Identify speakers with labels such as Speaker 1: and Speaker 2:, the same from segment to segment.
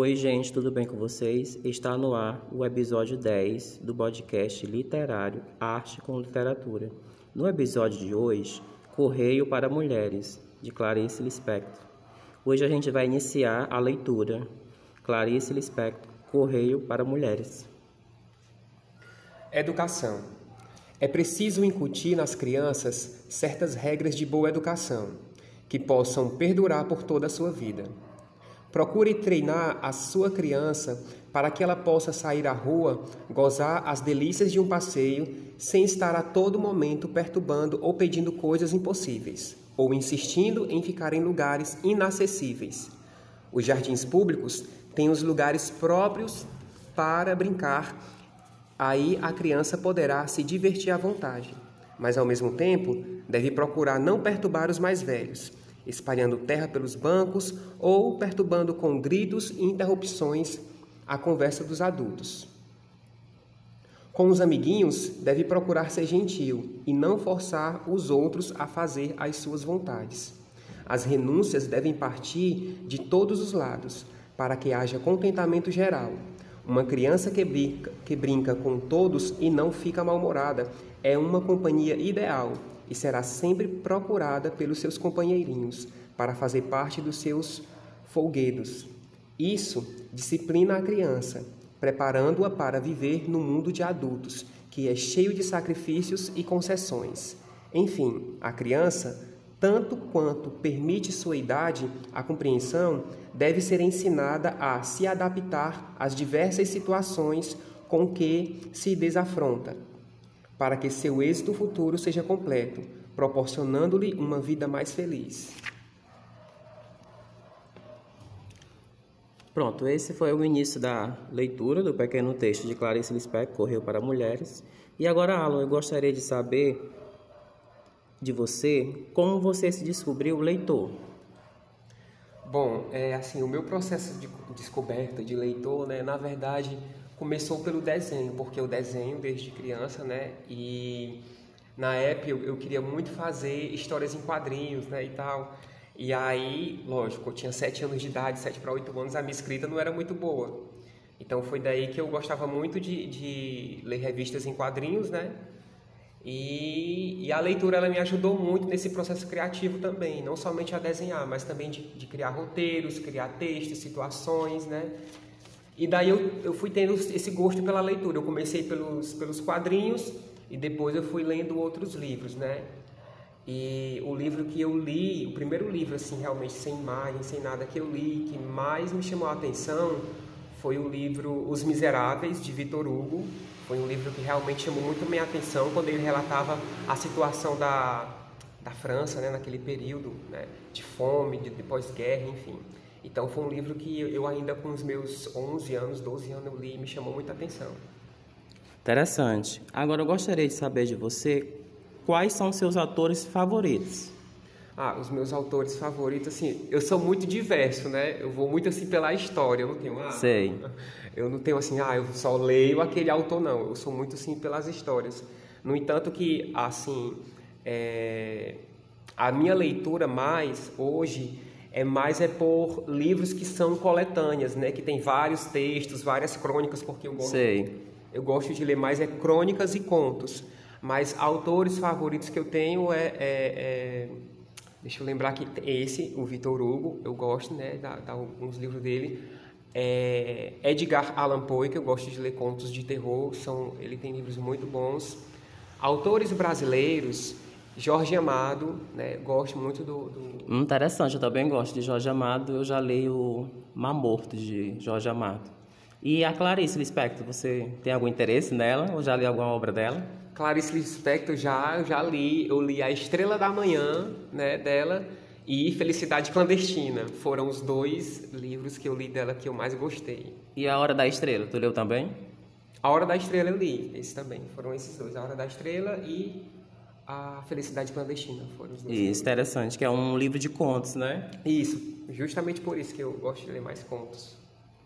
Speaker 1: Oi, gente, tudo bem com vocês? Está no ar o episódio 10 do podcast literário Arte com Literatura. No episódio de hoje, Correio para Mulheres, de Clarice Lispector. Hoje a gente vai iniciar a leitura. Clarice Lispector, Correio para Mulheres.
Speaker 2: Educação. É preciso incutir nas crianças certas regras de boa educação, que possam perdurar por toda a sua vida. Procure treinar a sua criança para que ela possa sair à rua, gozar as delícias de um passeio, sem estar a todo momento perturbando ou pedindo coisas impossíveis, ou insistindo em ficar em lugares inacessíveis. Os jardins públicos têm os lugares próprios para brincar, aí a criança poderá se divertir à vontade, mas ao mesmo tempo deve procurar não perturbar os mais velhos espalhando terra pelos bancos ou perturbando com gritos e interrupções a conversa dos adultos. Com os amiguinhos, deve procurar ser gentil e não forçar os outros a fazer as suas vontades. As renúncias devem partir de todos os lados, para que haja contentamento geral. Uma criança que brinca, que brinca com todos e não fica mal-humorada é uma companhia ideal e será sempre procurada pelos seus companheirinhos para fazer parte dos seus folguedos. Isso disciplina a criança, preparando-a para viver no mundo de adultos, que é cheio de sacrifícios e concessões. Enfim, a criança, tanto quanto permite sua idade a compreensão, deve ser ensinada a se adaptar às diversas situações com que se desafronta, para que seu êxito futuro seja completo, proporcionando-lhe uma vida mais feliz.
Speaker 1: Pronto, esse foi o início da leitura do pequeno texto de Clarice Lispector, Correu para Mulheres. E agora, Alan, eu gostaria de saber de você como você se descobriu leitor.
Speaker 2: Bom, é assim, o meu processo de descoberta de leitor, né, na verdade, começou pelo desenho, porque eu desenho desde criança, né? E na época eu, eu queria muito fazer histórias em quadrinhos, né, e tal. E aí, lógico, eu tinha sete anos de idade, sete para oito anos, a minha escrita não era muito boa. Então foi daí que eu gostava muito de, de ler revistas em quadrinhos, né? E, e, a leitura ela me ajudou muito nesse processo criativo também, não somente a desenhar, mas também de, de criar roteiros, criar textos, situações, né? E daí eu, eu fui tendo esse gosto pela leitura. Eu comecei pelos, pelos quadrinhos e depois eu fui lendo outros livros, né? E o livro que eu li, o primeiro livro, assim, realmente sem imagem, sem nada que eu li, que mais me chamou a atenção foi o livro Os Miseráveis, de Vitor Hugo. Foi um livro que realmente chamou muito minha atenção quando ele relatava a situação da, da França, né, naquele período né, de fome, de, de pós-guerra, enfim. Então foi um livro que eu ainda com os meus 11 anos, 12 anos eu li e me chamou muita atenção.
Speaker 1: Interessante. Agora eu gostaria de saber de você quais são seus autores favoritos.
Speaker 2: Ah, os meus autores favoritos, assim, eu sou muito diverso, né? Eu vou muito assim pela história, eu não tenho. Ah,
Speaker 1: Sei.
Speaker 2: Eu não tenho assim, ah, eu só leio aquele autor, não. Eu sou muito assim pelas histórias. No entanto, que, assim, é... a minha leitura mais hoje é mais é por livros que são coletâneas, né? Que tem vários textos, várias crônicas, porque eu gosto.
Speaker 1: Sei.
Speaker 2: Eu gosto de ler mais é crônicas e contos. Mas autores favoritos que eu tenho é, é, é deixa eu lembrar que esse, o Vitor Hugo, eu gosto, né? Da, da alguns livros dele. É Edgar Allan Poe, que eu gosto de ler contos de terror, são, ele tem livros muito bons. Autores brasileiros, Jorge Amado, né? Gosto muito do, do...
Speaker 1: Interessante, eu também gosto de Jorge Amado. Eu já leio Mar Morto de Jorge Amado. E a Clarice Lispector, você tem algum interesse nela ou já leu alguma obra dela?
Speaker 2: Clarice Lispector já, eu já li, eu li A Estrela da Manhã, né, dela, e Felicidade Clandestina. Foram os dois livros que eu li dela que eu mais gostei.
Speaker 1: E A Hora da Estrela, tu leu também?
Speaker 2: A Hora da Estrela eu li, esse também. Foram esses dois, A Hora da Estrela e a Felicidade Clandestina. Foram os.
Speaker 1: Isso, interessante, que é um livro de contos, né?
Speaker 2: Isso, justamente por isso que eu gosto de ler mais contos.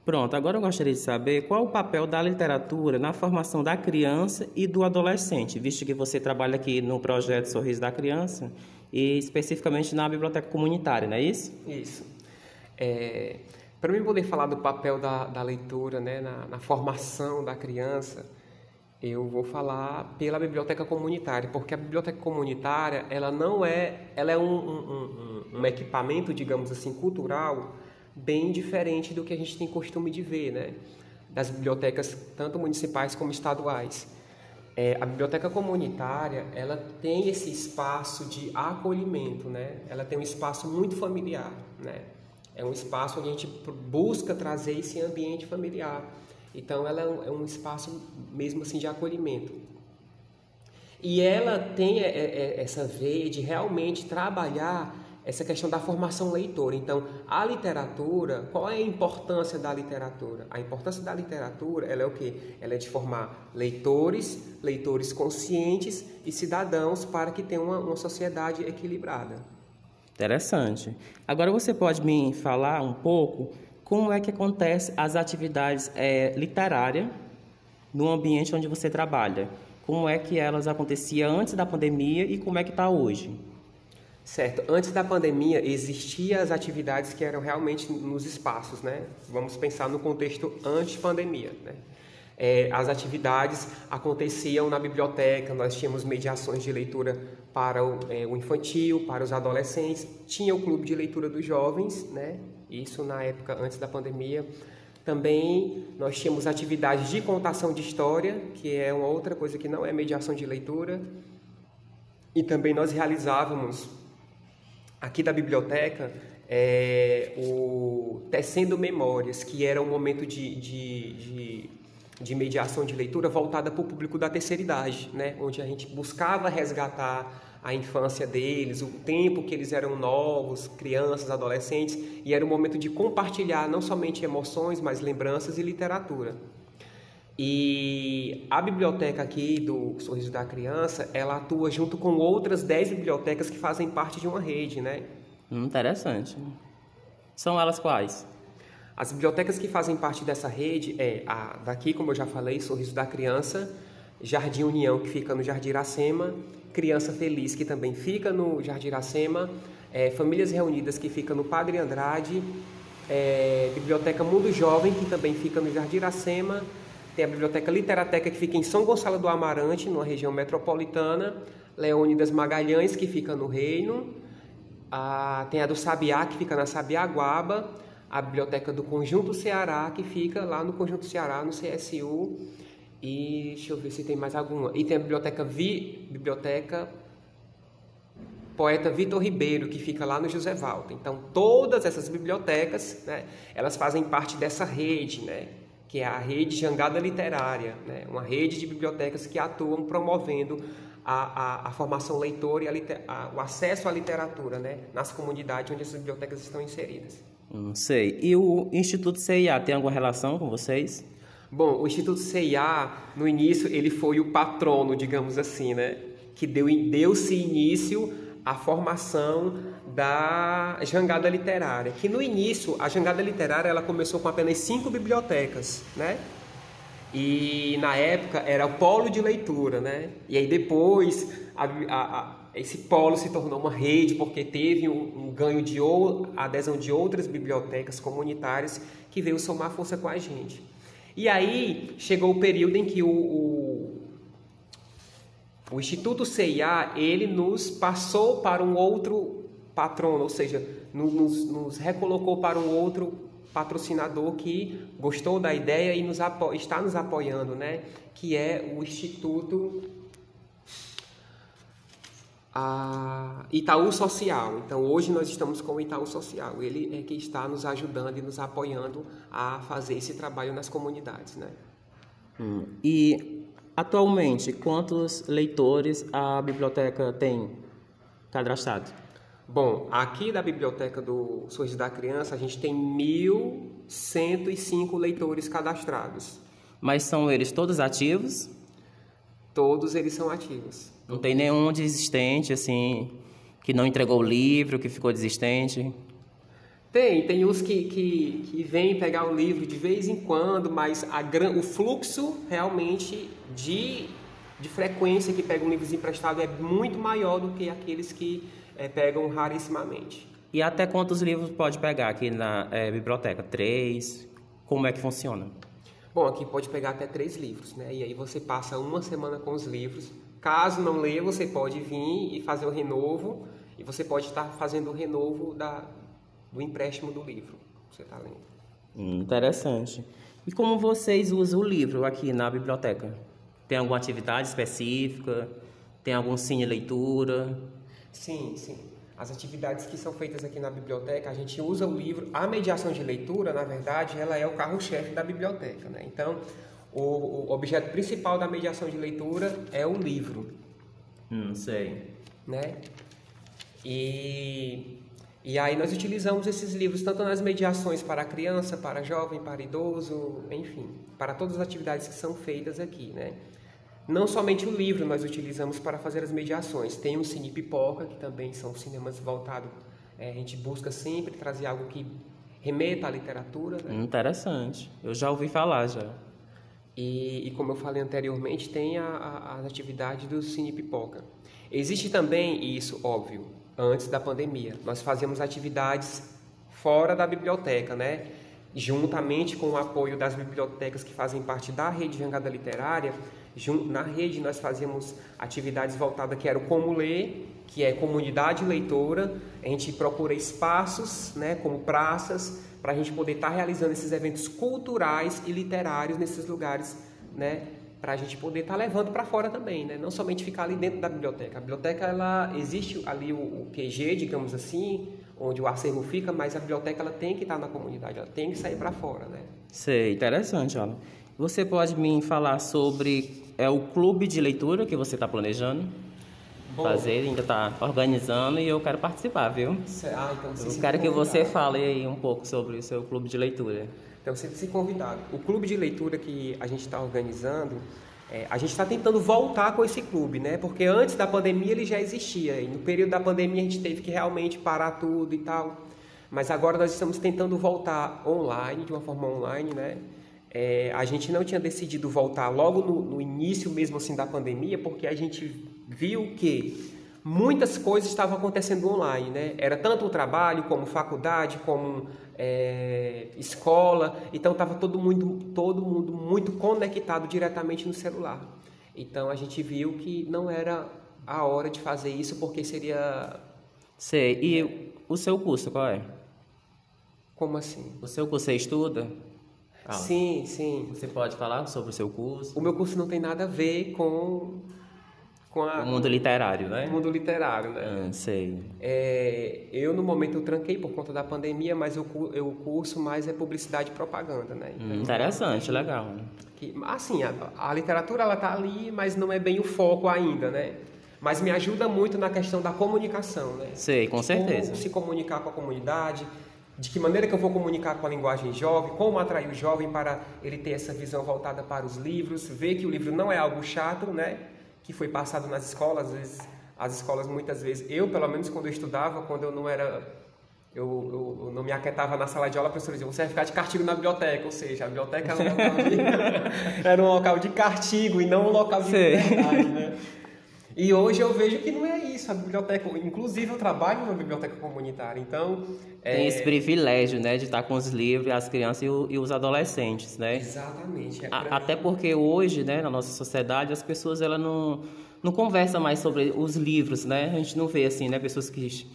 Speaker 1: Pronto, agora eu gostaria de saber qual o papel da literatura na formação da criança e do adolescente, visto que você trabalha aqui no projeto Sorriso da Criança e especificamente na biblioteca comunitária, não é isso?
Speaker 2: Isso. É, Para mim poder falar do papel da, da leitura né, na, na formação da criança, eu vou falar pela biblioteca comunitária, porque a biblioteca comunitária ela não é, ela é um, um, um, um, equipamento, digamos assim, cultural bem diferente do que a gente tem costume de ver, né? Das bibliotecas tanto municipais como estaduais. É, a biblioteca comunitária ela tem esse espaço de acolhimento, né? Ela tem um espaço muito familiar, né? É um espaço onde a gente busca trazer esse ambiente familiar então, ela é um, é espaço mesmo assim de acolhimento. E ela tem é, é, essa veia de realmente trabalhar essa questão da formação leitora. Então, a literatura, qual é a importância da literatura? A importância da literatura, ela é o quê? Ela é de formar leitores, leitores conscientes e cidadãos para que tenham uma, uma sociedade equilibrada.
Speaker 1: Interessante. Agora você pode me falar um pouco como é que acontece as atividades é, literárias no ambiente onde você trabalha? Como é que elas aconteciam antes da pandemia e como é que está hoje?
Speaker 2: Certo. Antes da pandemia existiam as atividades que eram realmente nos espaços, né? Vamos pensar no contexto antes pandemia, né? É, as atividades aconteciam na biblioteca, nós tínhamos mediações de leitura para o, é, o infantil, para os adolescentes, tinha o clube de leitura dos jovens, né? Isso na época antes da pandemia. Também nós tínhamos atividades de contação de história, que é uma outra coisa que não é mediação de leitura. E também nós realizávamos aqui da biblioteca é, o Tecendo Memórias, que era um momento de, de, de, de mediação de leitura voltada para o público da terceira idade, né? onde a gente buscava resgatar a infância deles, o tempo que eles eram novos, crianças, adolescentes, e era um momento de compartilhar não somente emoções, mas lembranças e literatura. E a biblioteca aqui do Sorriso da Criança, ela atua junto com outras 10 bibliotecas que fazem parte de uma rede, né?
Speaker 1: Interessante. São elas quais?
Speaker 2: As bibliotecas que fazem parte dessa rede é a daqui, como eu já falei, Sorriso da Criança, Jardim União, que fica no Jardim Iracema, Criança Feliz, que também fica no Jardim Iracema, é, Famílias Reunidas, que fica no Padre Andrade, é, Biblioteca Mundo Jovem, que também fica no Jardim Iracema, tem a Biblioteca Literateca, que fica em São Gonçalo do Amarante, numa região metropolitana, Leônidas Magalhães, que fica no Reino, a, tem a do Sabiá, que fica na Sabiaguaba, a Biblioteca do Conjunto Ceará, que fica lá no Conjunto Ceará, no CSU, e deixa eu ver se tem mais alguma. E tem a biblioteca Vi, biblioteca Poeta Vitor Ribeiro, que fica lá no José Valdo. Então, todas essas bibliotecas, né, elas fazem parte dessa rede, né, que é a rede Jangada Literária, né, uma rede de bibliotecas que atuam promovendo a, a, a formação leitora e a, o acesso à literatura né, nas comunidades onde essas bibliotecas estão inseridas.
Speaker 1: Não sei. E o Instituto CIA tem alguma relação com vocês?
Speaker 2: Bom, o Instituto CIA, no início, ele foi o patrono, digamos assim, né? Que deu, deu-se início à formação da jangada literária. Que no início, a jangada literária, ela começou com apenas cinco bibliotecas, né? E na época era o polo de leitura, né? E aí depois a, a, a, esse polo se tornou uma rede porque teve um, um ganho de ou, adesão de outras bibliotecas comunitárias que veio somar força com a gente. E aí chegou o período em que o, o, o Instituto CIA ele nos passou para um outro patrono, ou seja, nos, nos recolocou para um outro patrocinador que gostou da ideia e nos está nos apoiando, né? Que é o Instituto a Itaú Social. Então, hoje nós estamos com o Itaú Social. Ele é que está nos ajudando e nos apoiando a fazer esse trabalho nas comunidades, né?
Speaker 1: Hum. E atualmente, quantos leitores a biblioteca tem cadastrado?
Speaker 2: Bom, aqui da biblioteca do Sorriso da Criança, a gente tem 1.105 leitores cadastrados.
Speaker 1: Mas são eles todos ativos?
Speaker 2: Todos eles são ativos.
Speaker 1: Não tem nenhum desistente, assim, que não entregou o livro, que ficou desistente?
Speaker 2: Tem, tem uns que, que, que vêm pegar o livro de vez em quando, mas a, o fluxo realmente de, de frequência que pegam livros emprestados é muito maior do que aqueles que é, pegam rarissimamente.
Speaker 1: E até quantos livros pode pegar aqui na é, biblioteca? Três? Como é que funciona?
Speaker 2: Bom, aqui pode pegar até três livros, né? E aí você passa uma semana com os livros. Caso não leia, você pode vir e fazer o renovo. E você pode estar fazendo o renovo da, do empréstimo do livro que você está lendo.
Speaker 1: Interessante. E como vocês usam o livro aqui na biblioteca? Tem alguma atividade específica? Tem algum cine leitura?
Speaker 2: Sim, sim as atividades que são feitas aqui na biblioteca, a gente usa o livro. A mediação de leitura, na verdade, ela é o carro-chefe da biblioteca. Né? Então, o, o, objeto principal da mediação de leitura é o livro.
Speaker 1: Hum, sei.
Speaker 2: Né? E, e aí nós utilizamos esses livros tanto nas mediações para criança, para jovem, para idoso, enfim, para todas as atividades que são feitas aqui, né? Não somente o livro nós utilizamos para fazer as mediações, tem o Cine Pipoca, que também são cinemas voltados, é, a gente busca sempre trazer algo que remeta à literatura. Né?
Speaker 1: Interessante, eu já ouvi falar já.
Speaker 2: E, e como eu falei anteriormente, tem a, a, as atividades do Cine Pipoca. Existe também isso, óbvio, antes da pandemia. Nós fazíamos atividades fora da biblioteca, né? Juntamente com o apoio das bibliotecas que fazem parte da rede Jangada Literária, na rede nós fazíamos atividades voltadas que era o Como Ler, que é comunidade leitora. A gente procura espaços, né, como praças, para a gente poder estar tá realizando esses eventos culturais e literários nesses lugares, né, para a gente poder estar tá levando para fora também, né, não somente ficar ali dentro da biblioteca. A biblioteca ela existe ali o, o QG, digamos assim, onde o acervo fica, mas a biblioteca ela tem que estar tá na comunidade, ela tem que sair para fora, né?
Speaker 1: Sei, interessante, Alan. Você pode me falar sobre é o clube de leitura que você está planejando Bom, fazer, ainda está organizando e eu quero participar, viu?
Speaker 2: Ah, então você
Speaker 1: eu quero que você fale aí um pouco sobre o seu clube de leitura.
Speaker 2: Então, você se convidado. O clube de leitura que a gente está organizando, é, a gente está tentando voltar com esse clube, né? Porque antes da pandemia ele já existia. E no período da pandemia a gente teve que realmente parar tudo e tal. Mas agora nós estamos tentando voltar online, de uma forma online, né? É, a gente não tinha decidido voltar logo no, no, início mesmo assim da pandemia, porque a gente viu que muitas coisas estavam acontecendo online, né? Era tanto o trabalho como faculdade, como é, escola, então estava todo mundo, todo mundo muito conectado diretamente no celular. Então a gente viu que não era a hora de fazer isso, porque seria.
Speaker 1: Sei. E o seu curso qual é?
Speaker 2: Como assim?
Speaker 1: O seu curso você estuda?
Speaker 2: Ah, sim, sim.
Speaker 1: Você pode falar sobre o seu curso?
Speaker 2: O meu curso não tem nada a ver com com a,
Speaker 1: o mundo literário, né?
Speaker 2: O mundo literário, né?
Speaker 1: Ah, sei.
Speaker 2: É, eu, no momento, eu tranquei por conta da pandemia, mas eu, eu curso mais é publicidade e propaganda, né?
Speaker 1: Então, interessante, legal.
Speaker 2: Que, assim, a, a literatura, ela tá ali, mas não é bem o foco ainda, né? Mas me ajuda muito na questão da comunicação, né?
Speaker 1: Sei, com certeza.
Speaker 2: Como se comunicar com a comunidade, de que maneira que eu vou comunicar com a linguagem jovem, como atrair o jovem para ele ter essa visão voltada para os livros, ver que o livro não é algo chato, né? Que foi passado nas escolas, às vezes, as escolas muitas vezes, eu pelo menos quando eu estudava, quando eu não era, eu, eu, eu não me aquietava na sala de aula, a professora dizia, você vai ficar de castigo na biblioteca, ou seja, a biblioteca era um local de, era um local de castigo e não um local de liberdade, né? E hoje eu vejo que não é isso. A biblioteca, inclusive eu trabalho numa biblioteca comunitária, então
Speaker 1: tem é... esse privilégio, né, de estar com os livros, as crianças e, o, e os adolescentes, né?
Speaker 2: Exatamente. É
Speaker 1: A, até porque hoje, né, na nossa sociedade, as pessoas ela não não conversam mais sobre os livros, né? A gente não vê assim, né, pessoas que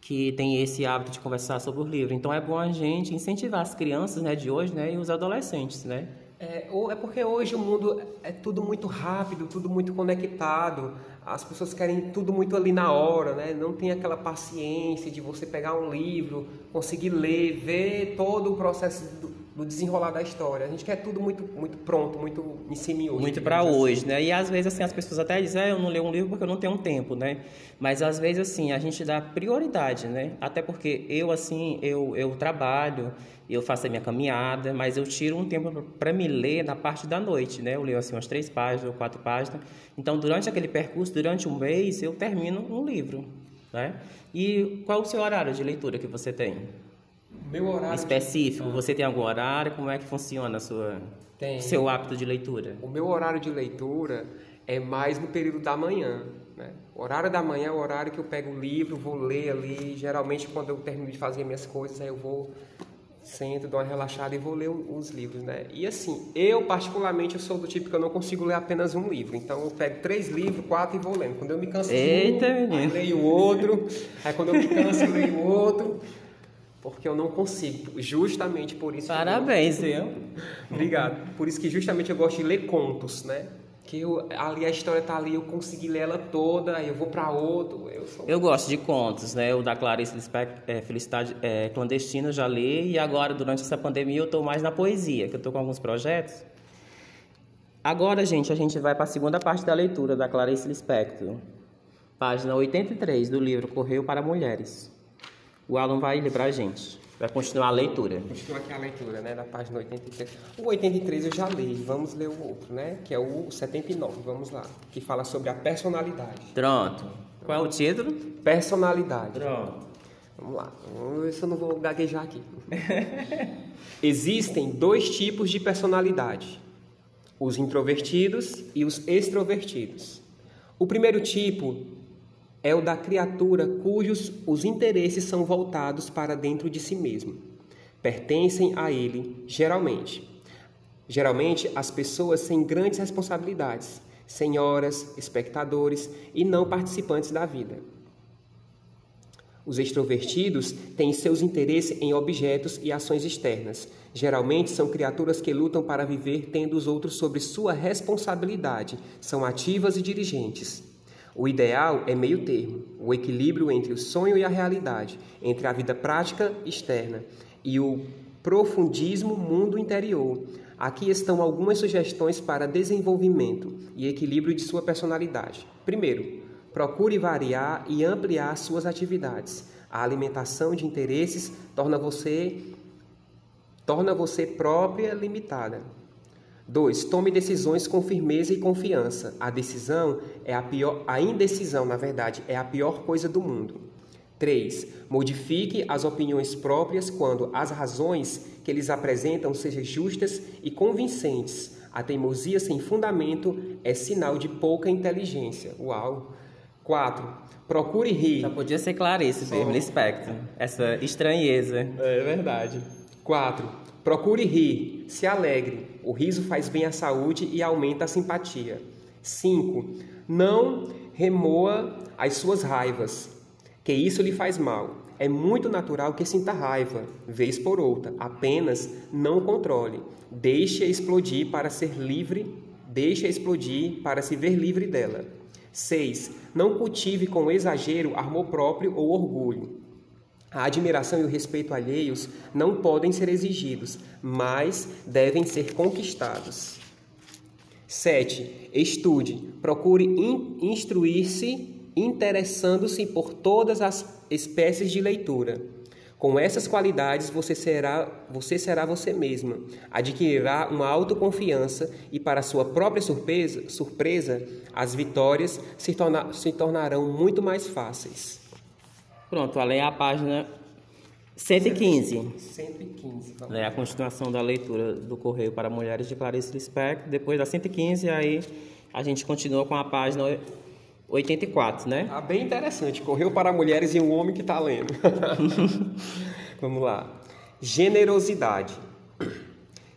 Speaker 1: que têm esse hábito de conversar sobre os livros. Então é bom a gente incentivar as crianças, né, de hoje, né, e os adolescentes, né?
Speaker 2: É, é porque hoje o mundo é tudo muito rápido, tudo muito conectado. As pessoas querem tudo muito ali na hora, né? Não tem aquela paciência de você pegar um livro, conseguir ler, ver todo o processo do, do desenrolar da história. A gente quer tudo muito, muito pronto, muito em hoje.
Speaker 1: Muito para assim. hoje, né? E às vezes assim as pessoas até dizem, ah, eu não leio um livro porque eu não tenho tempo, né? Mas às vezes assim a gente dá prioridade, né? Até porque eu assim eu eu trabalho eu faço a minha caminhada, mas eu tiro um tempo para me ler na parte da noite, né? Eu leio assim umas três páginas ou quatro páginas. Então, durante aquele percurso, durante um mês, eu termino um livro, né? E qual o seu horário de leitura que você tem?
Speaker 2: Meu horário
Speaker 1: específico. De... Você tem algum horário? Como é que funciona a sua
Speaker 2: tem.
Speaker 1: seu hábito de leitura?
Speaker 2: O meu horário de leitura é mais no período da manhã. Né? O horário da manhã é o horário que eu pego o livro, vou ler ali. Geralmente, quando eu termino de fazer minhas coisas, aí eu vou, sento, dou uma relaxada e vou ler os livros. Né? E assim, eu particularmente eu sou do tipo que eu não consigo ler apenas um livro. Então eu pego três livros, quatro e vou lendo. Quando eu me canso
Speaker 1: Eita,
Speaker 2: um, leio outro. Aí quando eu me canso, eu leio outro. Porque eu não consigo. Justamente por isso.
Speaker 1: Parabéns, viu?
Speaker 2: Obrigado. Por isso que justamente eu gosto de ler contos, né? Que eu, ali a história tá ali, eu consegui ler ela toda, eu vou para outro. Eu, sou...
Speaker 1: eu gosto de contos, né? O da Clarice Lispector, é, Felicidade é, Clandestina, eu já li. E agora, durante essa pandemia, eu estou mais na poesia, que eu estou com alguns projetos. Agora, gente, a gente vai para a segunda parte da leitura da Clarice Lispector. Página 83 do livro Correio para Mulheres. O Alan vai ler para a gente. Vai continuar a leitura.
Speaker 2: Continua aqui a leitura, né, da página 83. O 83 eu já li, vamos ler o outro, né, que é o 79, vamos lá, que fala sobre a personalidade.
Speaker 1: Pronto. Qual é o título?
Speaker 2: Personalidade.
Speaker 1: Pronto.
Speaker 2: Vamos lá, vamos ver se eu não vou gaguejar aqui. Existem dois tipos de personalidade: os introvertidos e os extrovertidos. O primeiro tipo é o da criatura cujos os interesses são voltados para dentro de si mesmo. Pertencem a ele, geralmente. Geralmente, as pessoas sem grandes responsabilidades, senhoras, espectadores e não participantes da vida. Os extrovertidos têm seus interesses em objetos e ações externas. Geralmente são criaturas que lutam para viver tendo os outros sobre sua responsabilidade, são ativas e dirigentes. O ideal é meio termo, o equilíbrio entre o sonho e a realidade, entre a vida prática externa e o profundismo mundo interior. Aqui estão algumas sugestões para desenvolvimento e equilíbrio de sua personalidade. Primeiro, procure variar e ampliar suas atividades. A alimentação de interesses torna você torna você própria limitada. 2. Tome decisões com firmeza e confiança. A decisão é a pior, a indecisão, na verdade, é a pior coisa do mundo. 3. Modifique as opiniões próprias quando as razões que eles apresentam sejam justas e convincentes. A teimosia sem fundamento é sinal de pouca inteligência. Uau! 4. Procure rir.
Speaker 1: Já podia ser Clarice mesmo, Lispector. Essa estranheza.
Speaker 2: É verdade. 4. Procure rir, se alegre. O riso faz bem à saúde e aumenta a simpatia. 5. Não remoa as suas raivas, que isso lhe faz mal. É muito natural que sinta raiva, vez por outra. Apenas não controle. Deixe-a explodir para ser livre, deixe-a explodir para se ver livre dela. 6. Não cultive com exagero amor próprio ou orgulho. A admiração e o respeito alheios não podem ser exigidos, mas devem ser conquistados. 7. Estude. Procure in instruir-se interessando-se por todas as espécies de leitura. Com essas qualidades, você será você, será você mesma. Adquirirá uma autoconfiança e, para sua própria surpresa, surpresa as vitórias se, torna, se tornarão muito mais fáceis.
Speaker 1: Pronto, a ler a página 115.
Speaker 2: 115. Vamos.
Speaker 1: É a continuação da leitura do Correio para Mulheres de Clarice Lispector. Depois da 115, aí a gente continua com a página 84, né?
Speaker 2: Ah, bem interessante. Correio para Mulheres e um homem que está lendo. Vamos lá. Generosidade.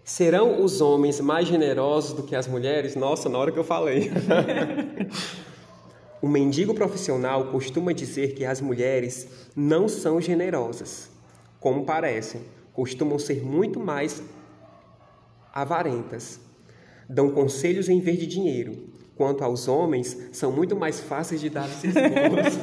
Speaker 2: Serão os homens mais generosos do que as mulheres? Nossa, na hora que eu falei. O mendigo profissional costuma dizer que as mulheres não são generosas, como parecem, costumam ser muito mais avarentas. Dão conselhos em vez de dinheiro. Quanto aos homens, são muito mais fáceis de dar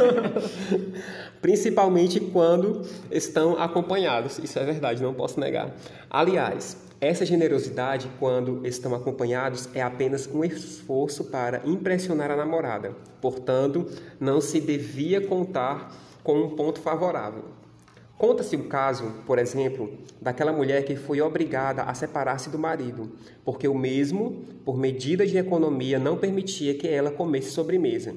Speaker 2: Principalmente quando estão acompanhados. Isso é verdade, não posso negar. Aliás, essa generosidade, quando estão acompanhados, é apenas um esforço para impressionar a namorada. Portanto, não se devia contar com um ponto favorável. Conta-se o caso, por exemplo, daquela mulher que foi obrigada a separar-se do marido, porque o mesmo, por medida de economia, não permitia que ela comesse sobremesa.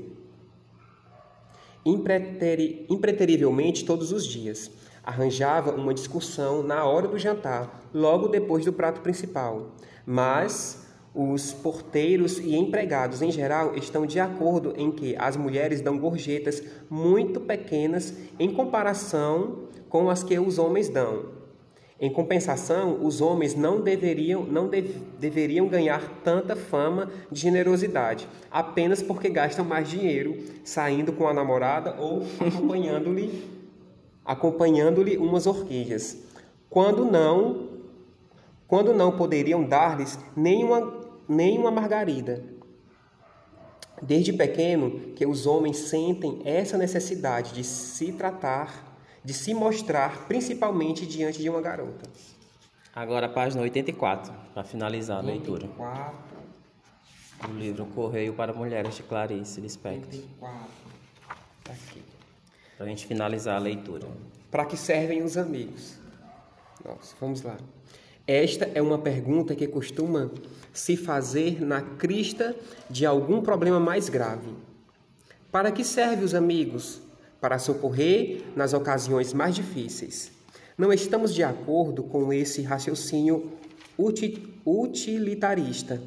Speaker 2: Impreteri impreterivelmente todos os dias arranjava uma discussão na hora do jantar, logo depois do prato principal. Mas Os porteiros e empregados em geral estão de acordo em que as mulheres dão gorjetas muito pequenas em comparação com as que os homens dão. Em compensação, os homens não deveriam, não deveriam ganhar tanta fama de generosidade, apenas porque gastam mais dinheiro saindo com a namorada ou acompanhando-lhe acompanhando-lhe umas orquídeas. Quando não, quando não poderiam dar-lhes nenhuma nenhuma margarida. Desde pequeno que os homens sentem essa necessidade de se tratar de se mostrar principalmente diante de uma garota.
Speaker 1: Agora a página 84, para finalizar a 84. leitura. O livro Correio para Mulheres de Clarice Lispector. 84. Tá aqui. Para a gente finalizar a leitura.
Speaker 2: Para que servem os amigos? Nossa, vamos lá. Esta é uma pergunta que costuma se fazer na crista de algum problema mais grave. Para que servem os amigos? para socorrer nas ocasiões mais difíceis. Não estamos de acordo com esse raciocínio utilitarista.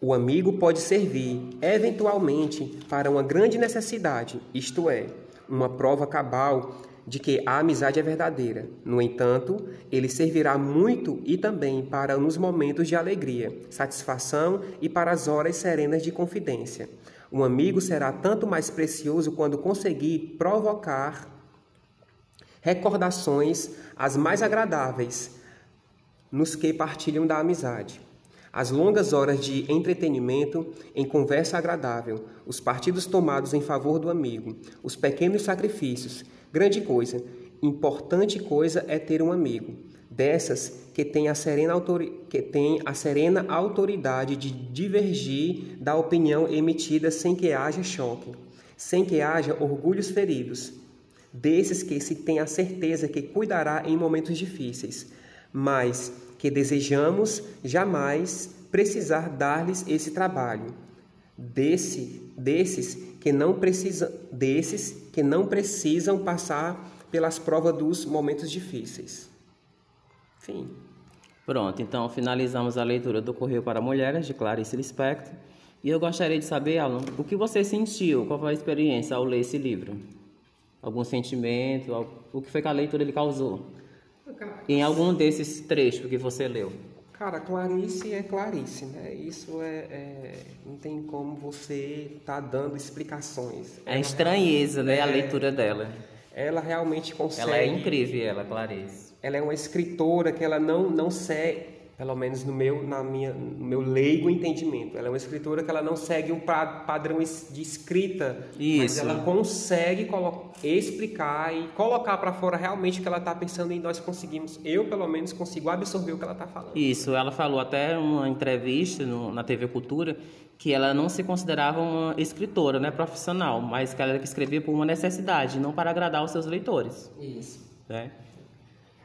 Speaker 2: O amigo pode servir, eventualmente, para uma grande necessidade, isto é, uma prova cabal de que a amizade é verdadeira. No entanto, ele servirá muito e também para nos momentos de alegria, satisfação e para as horas serenas de confidência. Um amigo será tanto mais precioso quando conseguir provocar recordações as mais agradáveis nos que partilham da amizade. As longas horas de entretenimento em conversa agradável, os partidos tomados em favor do amigo, os pequenos sacrifícios, grande coisa, importante coisa é ter um amigo dessas que tem a serena, autori que tem a serena autoridade de divergir da opinião emitida sem que haja choque, sem que haja orgulhos feridos, desses que se tem a certeza que cuidará em momentos difíceis, mas que desejamos jamais precisar dar-lhes esse trabalho, desse, desses que não precisam, desses que não precisam passar pelas provas dos momentos difíceis. Fim.
Speaker 1: Pronto, então finalizamos a leitura do Correio para Mulheres, de Clarice Lispector. E eu gostaria de saber, Alan, o que você sentiu, qual foi a experiência ao ler esse livro? Algum sentimento, o que foi que a leitura lhe causou? Em algum desses trechos que você leu?
Speaker 2: Cara, Clarice é Clarice, né? Isso é, é não tem como você estar tá dando explicações.
Speaker 1: É estranheza, né, a é leitura dela.
Speaker 2: Ela realmente consegue.
Speaker 1: Ela é incrível, ela, Clarice
Speaker 2: ela é uma escritora que ela não não segue, pelo menos no meu na minha no meu leigo entendimento, ela é uma escritora que ela não segue um padrão de escrita, Isso. mas ela consegue explicar e colocar para fora realmente o que ela está pensando e nós conseguimos, eu pelo menos consigo absorver o que ela está falando.
Speaker 1: Isso, ela falou até uma entrevista no, na TV Cultura que ela não se considerava uma escritora, né, profissional, mas que ela escrevia por uma necessidade, não para agradar os seus leitores.
Speaker 2: Isso.
Speaker 1: Né?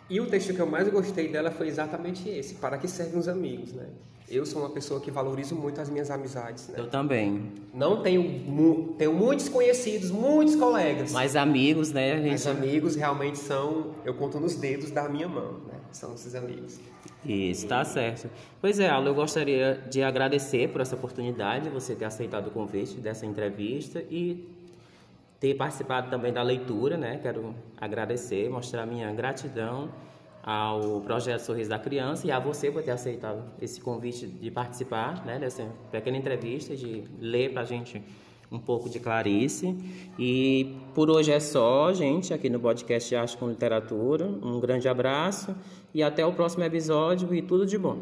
Speaker 2: E o texto que eu mais gostei dela foi exatamente esse, para que servem os amigos, né? Eu sou uma pessoa que valorizo muito as minhas amizades, né?
Speaker 1: Eu também.
Speaker 2: Não tenho, tenho muitos conhecidos, muitos colegas.
Speaker 1: Mas amigos, né?
Speaker 2: Gente... Mas amigos realmente são, eu conto nos dedos da minha mão, né? São esses amigos.
Speaker 1: Isso, tá certo. Pois é, Aula, eu gostaria de agradecer por essa oportunidade, você ter aceitado o convite dessa entrevista e ter participado também da leitura, né? Quero agradecer, mostrar minha gratidão ao projeto Sorriso da Criança e a você por ter aceitado esse convite de participar, né? Dessa pequena entrevista, de ler para a gente um pouco de Clarice. E por hoje é só, gente, aqui no podcast Arte com Literatura. Um grande abraço e até o próximo episódio e tudo de bom.